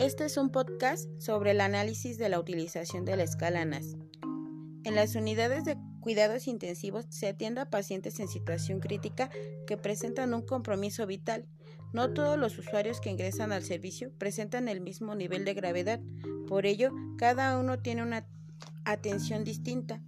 Este es un podcast sobre el análisis de la utilización de la escala NAS. En las unidades de cuidados intensivos se atiende a pacientes en situación crítica que presentan un compromiso vital. No todos los usuarios que ingresan al servicio presentan el mismo nivel de gravedad, por ello cada uno tiene una atención distinta.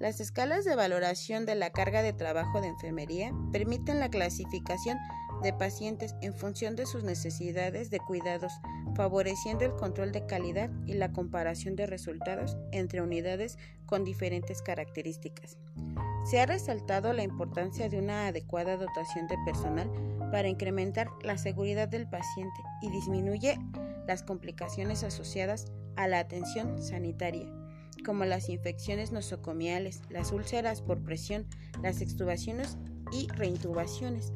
Las escalas de valoración de la carga de trabajo de enfermería permiten la clasificación de pacientes en función de sus necesidades de cuidados, favoreciendo el control de calidad y la comparación de resultados entre unidades con diferentes características. Se ha resaltado la importancia de una adecuada dotación de personal para incrementar la seguridad del paciente y disminuye las complicaciones asociadas a la atención sanitaria como las infecciones nosocomiales, las úlceras por presión, las extubaciones y reintubaciones.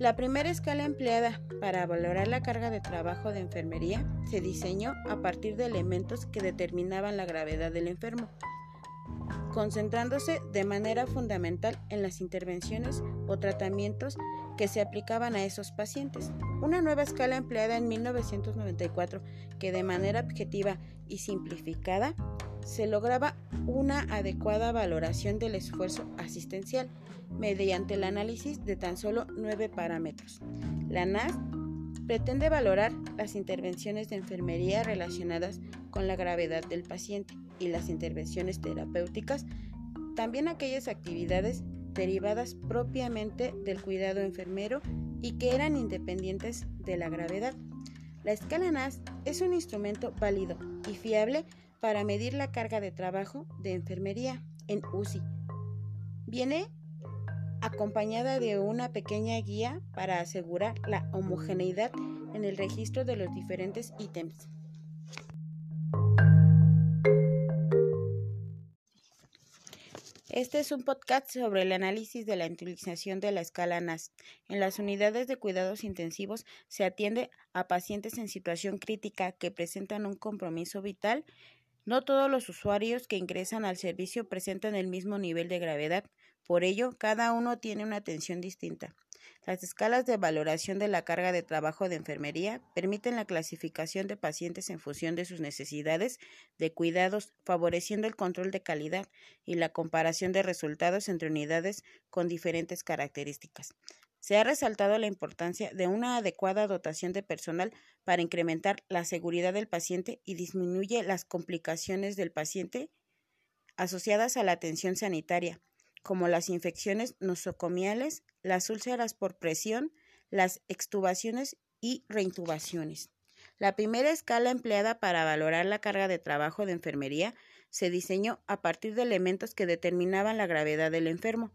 La primera escala empleada para valorar la carga de trabajo de enfermería se diseñó a partir de elementos que determinaban la gravedad del enfermo, concentrándose de manera fundamental en las intervenciones o tratamientos que se aplicaban a esos pacientes. Una nueva escala empleada en 1994 que de manera objetiva y simplificada se lograba una adecuada valoración del esfuerzo asistencial mediante el análisis de tan solo nueve parámetros. La NAS pretende valorar las intervenciones de enfermería relacionadas con la gravedad del paciente y las intervenciones terapéuticas, también aquellas actividades derivadas propiamente del cuidado enfermero y que eran independientes de la gravedad. La escala NAS es un instrumento válido y fiable para medir la carga de trabajo de enfermería en UCI. Viene acompañada de una pequeña guía para asegurar la homogeneidad en el registro de los diferentes ítems. Este es un podcast sobre el análisis de la utilización de la escala NAS. En las unidades de cuidados intensivos se atiende a pacientes en situación crítica que presentan un compromiso vital. No todos los usuarios que ingresan al servicio presentan el mismo nivel de gravedad, por ello, cada uno tiene una atención distinta. Las escalas de valoración de la carga de trabajo de enfermería permiten la clasificación de pacientes en función de sus necesidades de cuidados, favoreciendo el control de calidad y la comparación de resultados entre unidades con diferentes características. Se ha resaltado la importancia de una adecuada dotación de personal para incrementar la seguridad del paciente y disminuye las complicaciones del paciente asociadas a la atención sanitaria, como las infecciones nosocomiales, las úlceras por presión, las extubaciones y reintubaciones. La primera escala empleada para valorar la carga de trabajo de enfermería se diseñó a partir de elementos que determinaban la gravedad del enfermo,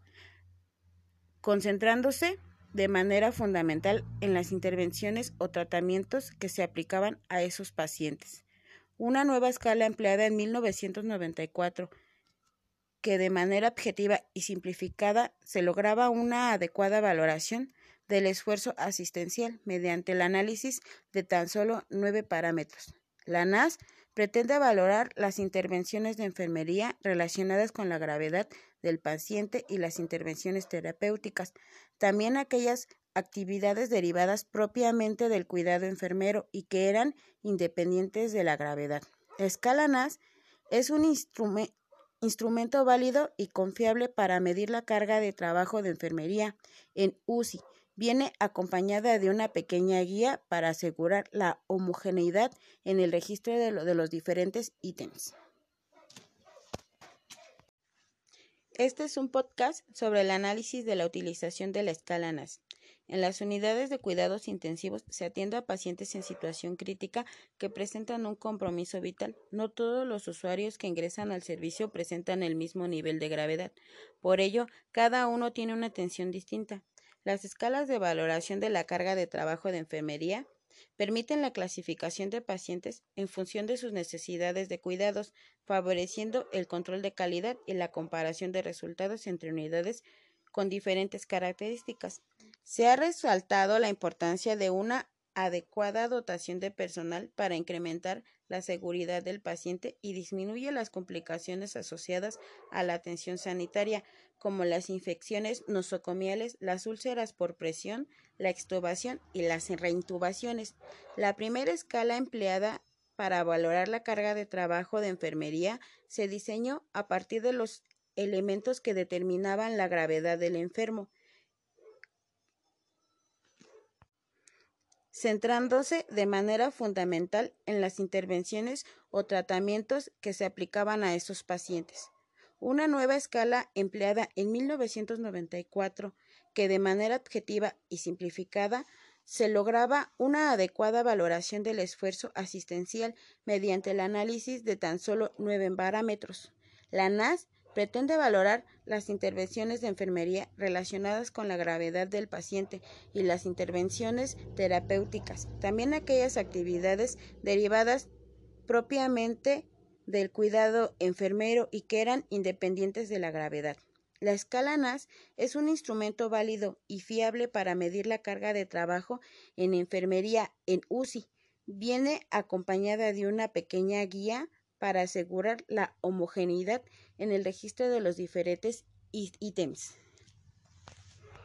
concentrándose de manera fundamental en las intervenciones o tratamientos que se aplicaban a esos pacientes. Una nueva escala empleada en 1994 que de manera objetiva y simplificada se lograba una adecuada valoración del esfuerzo asistencial mediante el análisis de tan solo nueve parámetros. La NAS pretende valorar las intervenciones de enfermería relacionadas con la gravedad del paciente y las intervenciones terapéuticas, también aquellas actividades derivadas propiamente del cuidado enfermero y que eran independientes de la gravedad. La escala NAS es un instrumento válido y confiable para medir la carga de trabajo de enfermería en UCI. Viene acompañada de una pequeña guía para asegurar la homogeneidad en el registro de los diferentes ítems. Este es un podcast sobre el análisis de la utilización de la escala NAS. En las unidades de cuidados intensivos se atiende a pacientes en situación crítica que presentan un compromiso vital. No todos los usuarios que ingresan al servicio presentan el mismo nivel de gravedad. Por ello, cada uno tiene una atención distinta. Las escalas de valoración de la carga de trabajo de enfermería permiten la clasificación de pacientes en función de sus necesidades de cuidados, favoreciendo el control de calidad y la comparación de resultados entre unidades con diferentes características. Se ha resaltado la importancia de una adecuada dotación de personal para incrementar la seguridad del paciente y disminuye las complicaciones asociadas a la atención sanitaria, como las infecciones nosocomiales, las úlceras por presión, la extubación y las reintubaciones. La primera escala empleada para valorar la carga de trabajo de enfermería se diseñó a partir de los elementos que determinaban la gravedad del enfermo. Centrándose de manera fundamental en las intervenciones o tratamientos que se aplicaban a esos pacientes. Una nueva escala empleada en 1994 que de manera objetiva y simplificada se lograba una adecuada valoración del esfuerzo asistencial mediante el análisis de tan solo nueve parámetros. La NAS Pretende valorar las intervenciones de enfermería relacionadas con la gravedad del paciente y las intervenciones terapéuticas, también aquellas actividades derivadas propiamente del cuidado enfermero y que eran independientes de la gravedad. La escala NAS es un instrumento válido y fiable para medir la carga de trabajo en enfermería en UCI. Viene acompañada de una pequeña guía para asegurar la homogeneidad en el registro de los diferentes ítems.